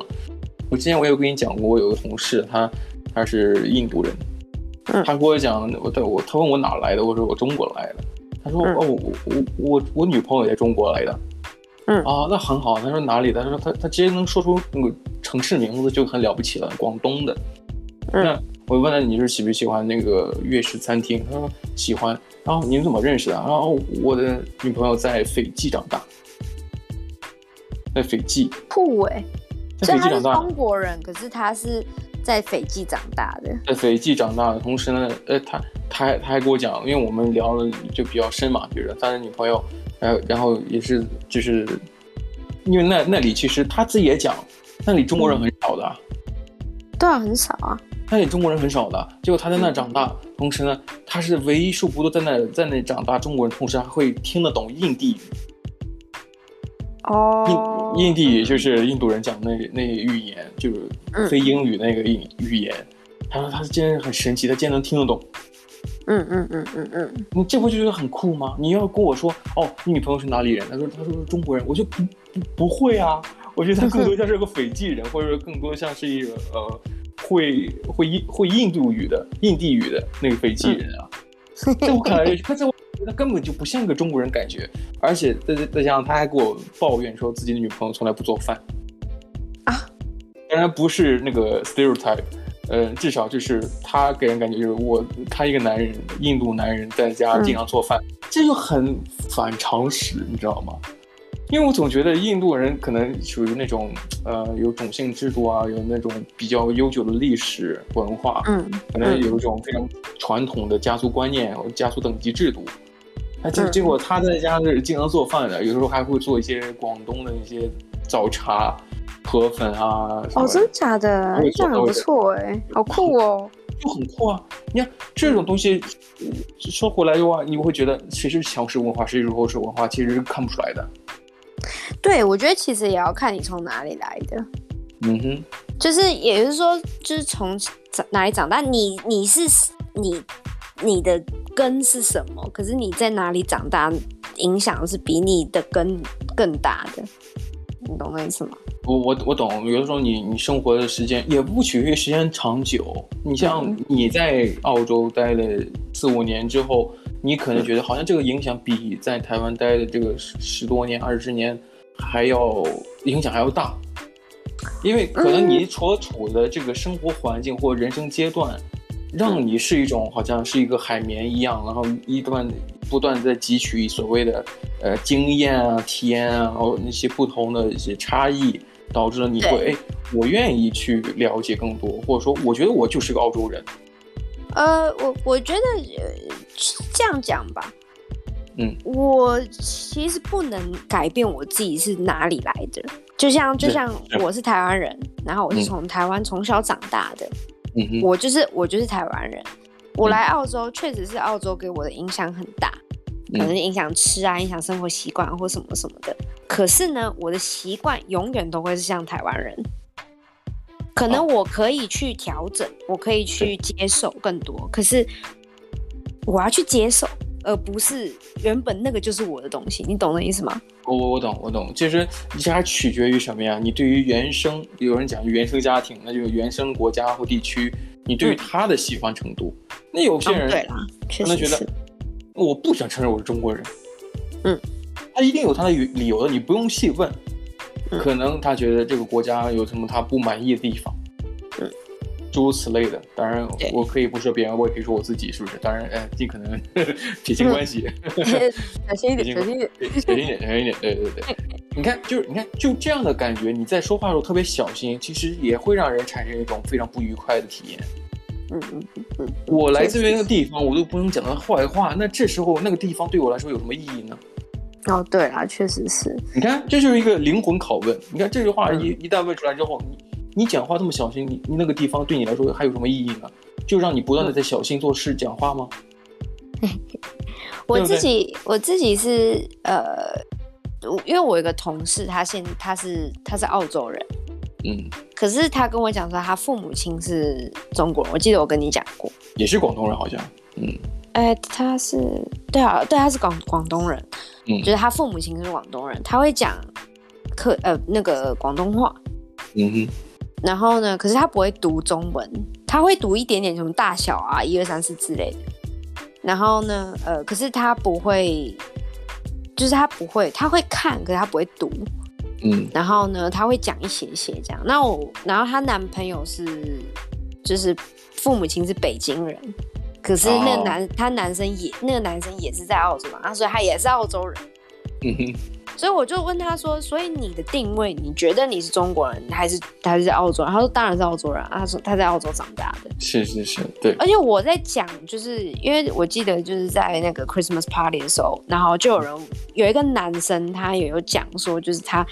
我之前我有跟你讲过，我有个同事，他他是印度人，嗯、他跟我讲，我对我他问我哪来的，我说我中国来的。他说、嗯、哦，我我我我女朋友也中国来的。嗯啊，那很好。他说哪里的？他说他他直接能说出那个城市名字就很了不起了，广东的。嗯、那我问他你是喜不喜欢那个粤式餐厅？他说喜欢。然后你们怎么认识的？然后我的女朋友在斐济长大，在斐济。酷哎！在斐济长大。中国人，可是他是在斐济长大的。在斐济长大的同时呢，呃，他他还他还跟我讲，因为我们聊的就比较深嘛，就是他的女朋友，然后然后也是就是，因为那那里其实他自己也讲，那里中国人很少的。嗯、对啊，很少啊。那里中国人很少的，结果他在那长大，嗯、同时呢，他是唯一数不多在那在那长大中国人，同时还会听得懂印地语。哦。印印地语就是印度人讲那那语言，就是非英语那个语语言。嗯、他说他竟然很神奇，他竟然能听得懂。嗯嗯嗯嗯嗯。你这不就觉得很酷吗？你要跟我说哦，你女朋友是哪里人？他说他说是中国人，我就不不不会啊。我觉得他更多像是个斐济人，或者说更多像是一个呃。会会印会印度语的印地语的那个斐济人啊，嗯、在我看来，他在我他根本就不像个中国人感觉，而且再再加上他还给我抱怨说自己的女朋友从来不做饭啊，当然不是那个 stereotype，呃，至少就是他给人感觉就是我他一个男人印度男人在家经常做饭，嗯、这就很反常识，你知道吗？因为我总觉得印度人可能属于那种，呃，有种姓制度啊，有那种比较悠久的历史文化，嗯，可能有一种非常传统的家族观念和家族等级制度。哎，结结果他在家是经常做饭的，有时候还会做一些广东的一些早茶、河粉啊。哦，真的假的？这样很不错哎，好酷哦，就很酷啊！你看这种东西，说回来的话，你会觉得谁是强势文化谁是弱势文化，其实是看不出来的。对，我觉得其实也要看你从哪里来的，嗯哼，就是也就是说，就是从长哪里长大，你你是你你的根是什么？可是你在哪里长大，影响是比你的根更大的，你懂那意思吗？我我我懂，有的时候你你生活的时间也不取决于时间长久，你像你在澳洲待了四五年之后。你可能觉得好像这个影响比在台湾待的这个十十多年、二十年还要影响还要大，因为可能你所处的这个生活环境或人生阶段，让你是一种好像是一个海绵一样，然后一段不断在汲取所谓的呃经验啊、体验啊，然后那些不同的一些差异，导致了你会哎，我愿意去了解更多，或者说我觉得我就是个澳洲人。呃，我我觉得这样讲吧，嗯，我其实不能改变我自己是哪里来的，就像就像我是台湾人，然后我是从台湾从小长大的，嗯，我就是我就是台湾人，我来澳洲确实是澳洲给我的影响很大，可能影响吃啊，影响生活习惯或什么什么的，可是呢，我的习惯永远都会是像台湾人。可能我可以去调整，哦、我可以去接受更多，可是我要去接受，而不是原本那个就是我的东西，你懂那意思吗？我我我懂我懂，其实这还取决于什么呀？你对于原生，有人讲原生家庭，那就是原生国家或地区，你对于他的喜欢程度。嗯、那有些人可能觉得我不想承认我是中国人，嗯，他一定有他的理由的，你不用细问。可能他觉得这个国家有什么他不满意的地方，嗯，诸如此类的。当然，我可以不说别人，我也可以说我自己，是不是？当然，哎，尽可能 撇清关系，小心一点，小心一点，小心一点，小心一点。对对对，你看，就是你看，就这样的感觉，你在说话的时候特别小心，其实也会让人产生一种非常不愉快的体验。嗯嗯嗯，我来自于那个地方，我都不能讲他坏话，那这时候那个地方对我来说有什么意义呢？哦，对啊，确实是。你看，这就是一个灵魂拷问。你看这句话一一旦问出来之后，你你讲话这么小心，你你那个地方对你来说还有什么意义呢？就让你不断的在小心做事讲话吗？我自己对？对我自己是呃，因为我有一个同事，他现他是他是澳洲人，嗯，可是他跟我讲说，他父母亲是中国人，我记得我跟你讲过，也是广东人，好像，嗯，哎、欸，他是，对啊，对，他是广广东人，嗯，就是他父母亲是广东人，他会讲客呃那个广东话，嗯哼，然后呢，可是他不会读中文，他会读一点点什么大小啊，一二三四之类的，然后呢，呃，可是他不会，就是他不会，他会看，可是他不会读。嗯，然后呢，他会讲一些些这样。那我，然后她男朋友是，就是父母亲是北京人，可是那个男，他、哦、男生也，那个男生也是在澳洲嘛，啊，所以他也是澳洲人。嗯哼。所以我就问他说，所以你的定位，你觉得你是中国人还是还是在澳洲人？他说当然是澳洲人。他说他在澳洲长大的。是是是，对。而且我在讲，就是因为我记得就是在那个 Christmas party 的时候，然后就有人有一个男生，他也有讲说，就是他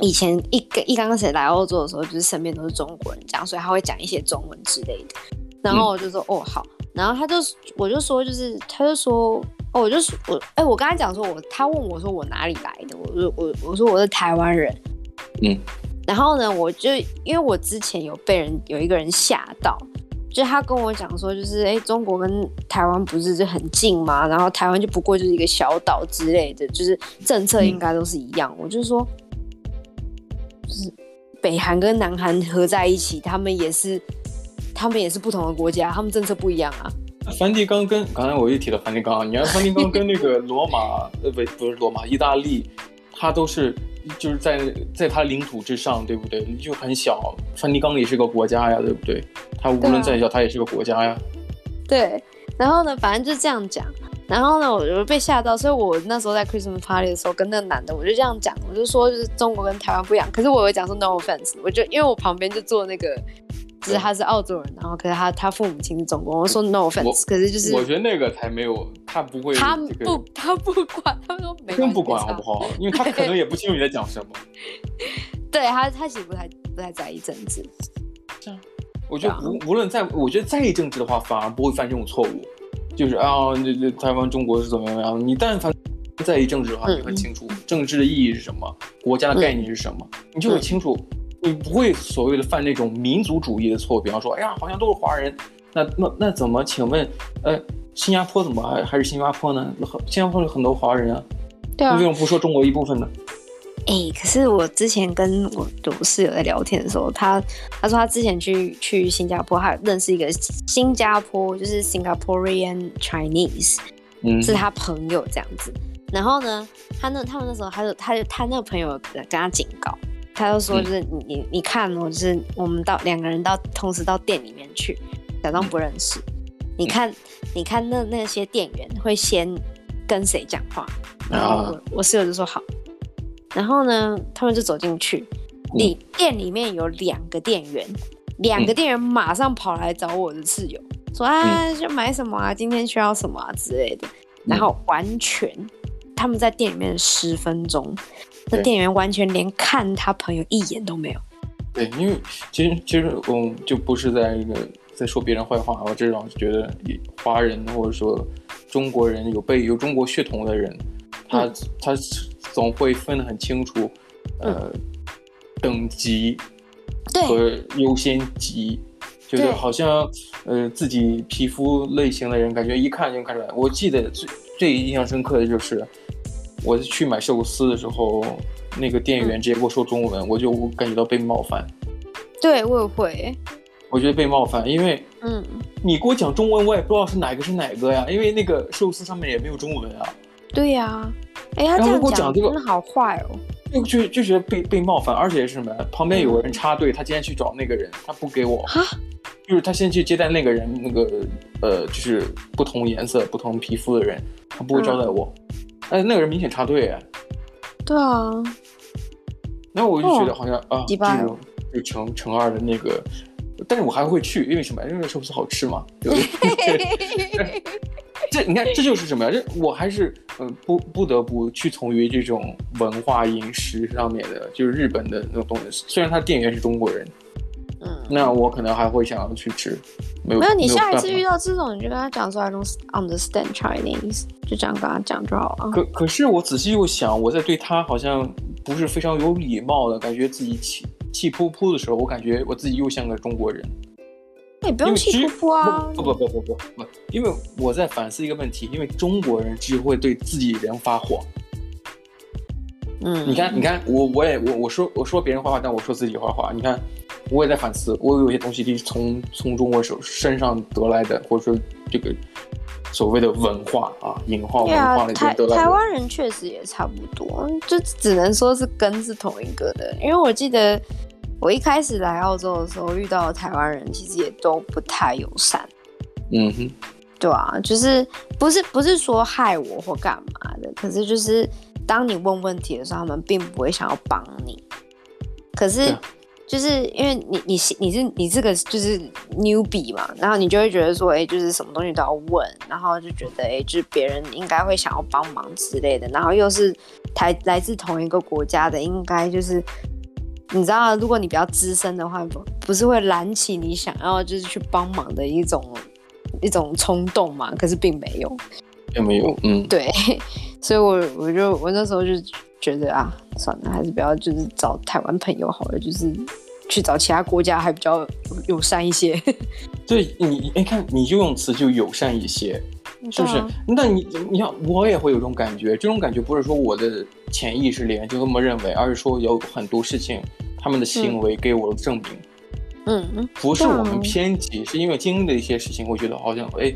以前一个一刚开始来澳洲的时候，就是身边都是中国人，这样，所以他会讲一些中文之类的。然后我就说、嗯、哦好，然后他就我就说就是他就说。哦，我就说我，哎、欸，我刚才讲说我，他问我说我哪里来的，我说我我说我是台湾人，嗯，然后呢，我就因为我之前有被人有一个人吓到，就他跟我讲说，就是哎、欸，中国跟台湾不是就很近吗？然后台湾就不过就是一个小岛之类的，就是政策应该都是一样。嗯、我就说，就是北韩跟南韩合在一起，他们也是，他们也是不同的国家，他们政策不一样啊。梵蒂冈跟刚才我又提到梵蒂冈，你看梵蒂冈跟那个罗马，呃不不是罗马，意大利，它都是就是在在它领土之上，对不对？就很小，梵蒂冈也是个国家呀，对不对？它无论再小，它也是个国家呀。对，然后呢，反正就这样讲，然后呢，我就被吓到，所以我那时候在 Christmas party 的时候，跟那个男的，我就这样讲，我就说就是中国跟台湾不一样，可是我有讲说 no offense，我就因为我旁边就坐那个。只是他是澳洲人，然后可是他他父母亲是中国。我说 no offense，可是就是我觉得那个才没有，他不会、这个，他不他不管，他说没更不管好不好？因为他可能也不清楚你在讲什么。对他他其实不太不太在意政治。这样，我觉得无无论在，我觉得在意政治的话，反而不会犯这种错误。就是啊，这这台湾中国是怎么样？你但凡在意政治的话，你很清楚政治的意义是什么，国家的概念是什么，你就会清楚。你不会所谓的犯那种民族主义的错，比方说，哎呀，好像都是华人，那那那怎么？请问，呃，新加坡怎么还还是新加坡呢？新加坡有很多华人啊，对啊，为什么不说中国一部分呢？哎，可是我之前跟我我室友在聊天的时候，他他说他之前去去新加坡，他认识一个新加坡，就是 Singaporean Chinese，嗯，是他朋友这样子。然后呢，他那他们那时候，他就他就他那个朋友跟他警告。他就说，就是你你你看我，就是我们到两个人到同时到店里面去，假装不认识。你看，你看那那些店员会先跟谁讲话？然后我，我室友就说好。然后呢，他们就走进去，里店里面有两个店员，两个店员马上跑来找我的室友，说啊，要买什么啊？今天需要什么啊之类的。然后完全他们在店里面十分钟。那店员完全连看他朋友一眼都没有。对，因为其实其实我就不是在那个在说别人坏话，我这种觉得华人或者说中国人有被有中国血统的人，他、嗯、他总会分得很清楚，呃，嗯、等级和优先级，就是好像呃自己皮肤类型的人，感觉一看就看出来。我记得最最印象深刻的就是。我去买寿司的时候，那个店员直接给我说中文，嗯、我就感觉到被冒犯。对，我也会。我觉得被冒犯，因为嗯，你给我讲中文，我也不知道是哪个是哪个呀，因为那个寿司上面也没有中文啊。对呀、啊，哎，他这样讲这个真的好坏哦。就就就觉得被被冒犯，而且是什么？旁边有个人插队，嗯、他今天去找那个人，他不给我。哈，就是他先去接待那个人，那个呃，就是不同颜色、不同皮肤的人，他不会招待我。嗯哎，那个人明显插队哎。对啊。那我就觉得好像、哦、啊，这种就乘乘二的那个，但是我还会去，因为什么？因为寿司好吃嘛，对不对？这你看，这就是什么呀？这我还是嗯、呃，不不得不屈从于这种文化饮食上面的，就是日本的那种东西。虽然他店员是中国人。嗯，那我可能还会想要去吃，没有。没有，你下一次遇到这种，你就跟他讲说 I don't understand Chinese，就这样跟他讲就好了。可可是我仔细又想，我在对他好像不是非常有礼貌的感觉，自己气气噗噗的时候，我感觉我自己又像个中国人。也不用气噗噗啊！不不不不不不，因为我在反思一个问题，因为中国人只会对自己人发火。嗯，你看，你看，我我也我我说我说别人坏话，但我说自己坏话。你看，我也在反思，我有些东西是从从中国手身上得来的，或者说这个所谓的文化啊，引号文化的。台台湾人确实也差不多，就只能说是根是同一个的。因为我记得我一开始来澳洲的时候遇到的台湾人，其实也都不太友善。嗯哼，对啊，就是不是不是说害我或干嘛的，可是就是。当你问问题的时候，他们并不会想要帮你。可是，就是因为你你你是你这个就是 newbie 嘛，然后你就会觉得说，哎，就是什么东西都要问，然后就觉得，哎，就是别人应该会想要帮忙之类的。然后又是台来自同一个国家的，应该就是你知道，如果你比较资深的话，不不是会燃起你想要就是去帮忙的一种一种冲动嘛？可是并没有。也没有，嗯，对，所以我我就我那时候就觉得啊，算了，还是不要，就是找台湾朋友好了，就是去找其他国家还比较友善一些。对，你，你看，你就用词就友善一些，是不是？啊、那你你看，我也会有种感觉，这种感觉不是说我的潜意识里就这么认为，而是说有很多事情，他们的行为给我的证明。嗯嗯，不是我们偏激，嗯、是因为经历了一些事情，会觉得好像哎。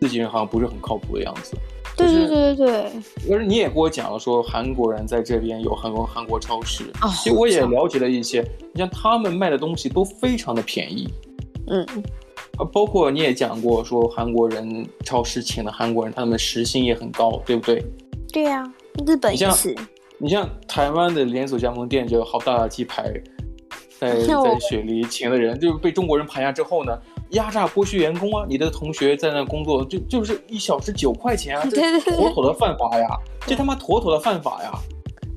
自己人好像不是很靠谱的样子，对对对对对。而你也跟我讲了，说韩国人在这边有很多韩国超市，哦，其实我也了解了一些。你像他们卖的东西都非常的便宜，嗯，包括你也讲过，说韩国人超市请的韩国人，他们时薪也很高，对不对？对呀，啊，日本也是。你像台湾的连锁加盟店，就好大的鸡排，在 在雪梨请的人，就是被中国人盘下之后呢？压榨剥削员工啊！你的同学在那工作，就就是一小时九块钱啊，这妥妥的犯法呀！这他妈妥妥的犯法呀！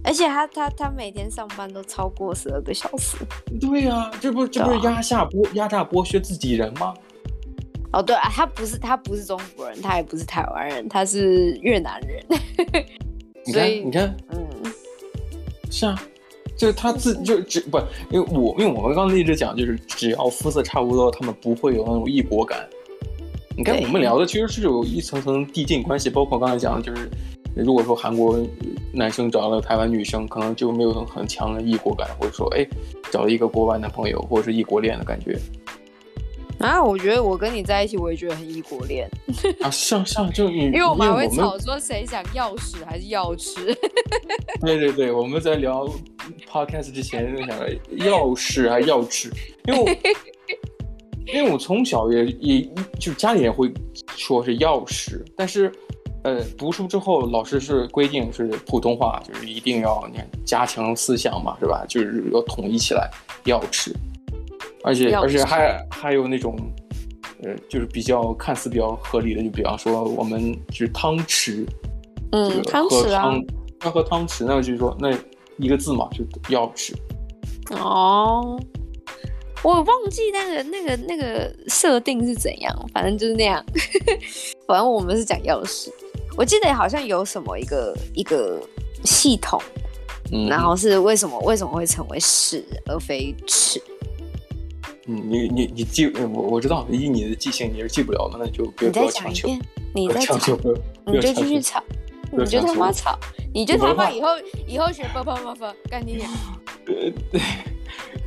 而且他他他每天上班都超过十二个小时。对呀、啊，这不这不是压下剥压榨剥削自己人吗？哦，对啊，他不是他不是中国人，他也不是台湾人，他是越南人。你看，你看，嗯，是啊。就是他自就只不，因为我因为我们刚才一直讲，就是只要肤色差不多，他们不会有那种异国感。你看我们聊的其实是有一层层递进关系，包括刚才讲的，就是如果说韩国男生找了台湾女生，可能就没有很很强的异国感，或者说哎找了一个国外男朋友，或者是异国恋的感觉。啊，我觉得我跟你在一起，我也觉得很异国恋啊，像像就因为我们还会吵说谁想要屎还是要吃。对对对，我们在聊 podcast 之前就想着要屎还是要吃，因为我 因为我从小也也就家里人会说是要屎，但是呃读书之后老师是规定是普通话，就是一定要你看加强思想嘛，是吧？就是要统一起来要吃。而且而且还还有那种，呃，就是比较看似比较合理的，就比方说我们就是汤匙，嗯，汤匙啊，要喝汤匙，那就是说那一个字嘛，就钥匙。哦，我忘记那个那个那个设定是怎样，反正就是那样。反正我们是讲钥匙，我记得好像有什么一个一个系统，嗯，然后是为什么为什么会成为屎而非尺？嗯，你你你记我我知道，以你的记性你是记不了的，那就别多强求。你再讲一遍，你再继续吵，你就他妈吵，你就他妈以后以后学不不不不干你点。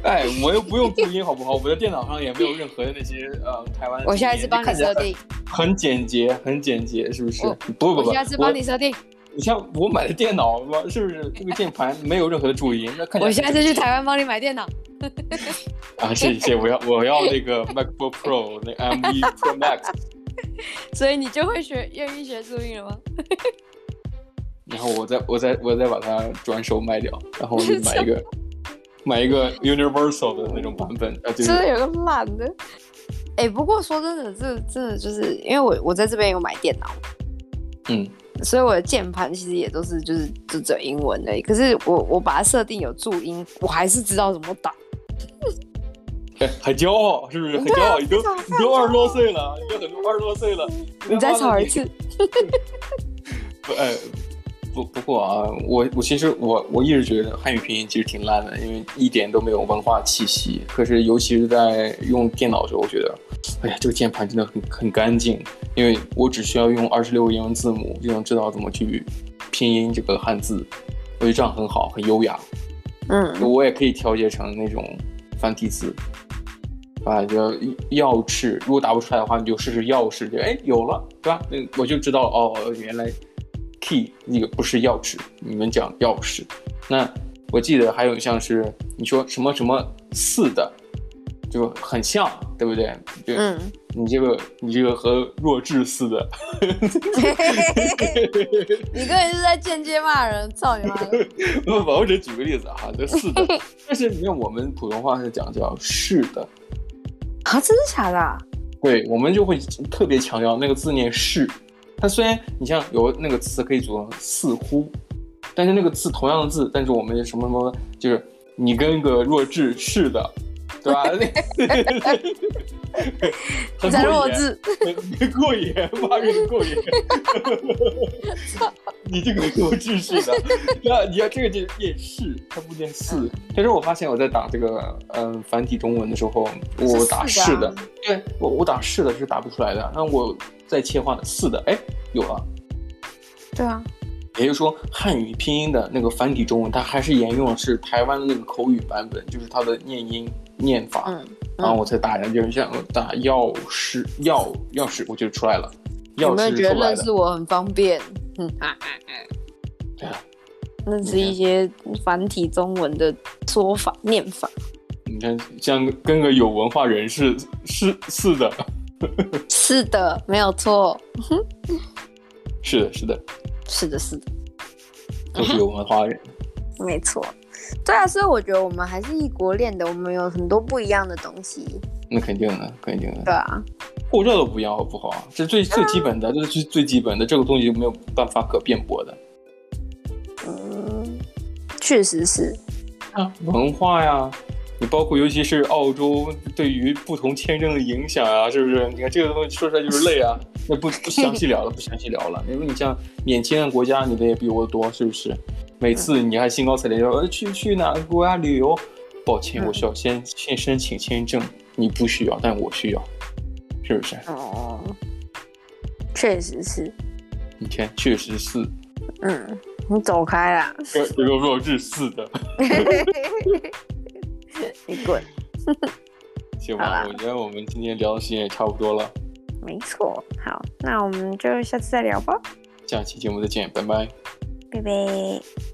哎，我又不用注音好不好？我的电脑上也没有任何的那些呃台湾。我下一次帮你设定。很简洁，很简洁，是不是？不不不，我下次帮你设定。你像我买的电脑吗？是不是这个键盘没有任何的注音？那看。我下次去台湾帮你买电脑。啊，谢谢，我要我要那个 MacBook Pro，那 M1 Pro Max。所以你就会学愿意学注音了吗？然后我再我再我再把它转手卖掉，然后买一个买一个 Universal 的那种版本啊，真的有个懒的。哎，不过说真的，这真的就是因为我我在这边有买电脑，嗯，所以我的键盘其实也都是就是就只有英文的，可是我我把它设定有注音，我还是知道怎么打。哎，很骄傲是不是？很骄傲，你都你都二十多岁了，你都很多二十多岁了。你再吵一次。哎，不不过啊，我我其实我我一直觉得汉语拼音其实挺烂的，因为一点都没有文化气息。可是尤其是在用电脑的时候，我觉得，哎呀，这个键盘真的很很干净，因为我只需要用二十六个英文字母就能知道怎么去拼音这个汉字，我觉得这样很好，很优雅。嗯，我也可以调节成那种繁体字，啊，就钥匙，如果打不出来的话，你就试试钥匙，就哎有了，对吧？那我就知道哦，原来。key 那个不是钥匙，你们讲钥匙。那我记得还有像是你说什么什么四的，就很像，对不对？对，嗯，你这个你这个和弱智似的。你个人是在间接骂人，操你妈的！不不，我只举个例子哈，这似的。但是你看我们普通话是讲叫是的啊，真的假的？对，我们就会特别强调那个字念是。它虽然你像有那个词可以组成似乎，但是那个字同样的字，但是我们什么什么就是你跟个弱智似的，对吧？很弱智，很过瘾，骂人过瘾。你这个弱智似的，那你要这个就念是，它不念四。其实我发现我在打这个嗯繁体中文的时候，我打是的，对我我打是的是打不出来的，那我。再切换四的，哎，有了。对啊，也就是说，汉语拼音的那个繁体中文，它还是沿用的是台湾的那个口语版本，就是它的念音念法。嗯，嗯然后我才打人，就像打钥匙、钥钥匙，我就出来了。有没有觉得认识我很方便？嗯啊啊啊！对啊，认识一些繁体中文的说法、念法。你看，像跟个有文化人士是是的。是的，没有错。是的，是的，是的，是的，都是有文化人。没错，对啊，所以我觉得我们还是异国恋的，我们有很多不一样的东西。那肯定的，肯定的。对啊，护照都不一样，好不好？这最最基本的，这是最最基本的，这个东西没有办法可辩驳的。嗯，确实是。啊，文化呀。你包括尤其是澳洲对于不同签证的影响啊，是不是？你看这个东西说出来就是累啊。那不不详细聊了，不详细聊了。因为你像免签的国家，你的也比我多，是不是？每次你还兴高采烈说，呃，去去哪个国家旅游？抱歉，我需要先先申请签证，你不需要，但我需要，是不是？哦，确实是。你看，确实是。嗯，你走开啦。这个弱智似的。你滚！行吧，我觉得我们今天聊的时间也差不多了。没错，好，那我们就下次再聊吧。下期节目再见，拜拜。拜拜。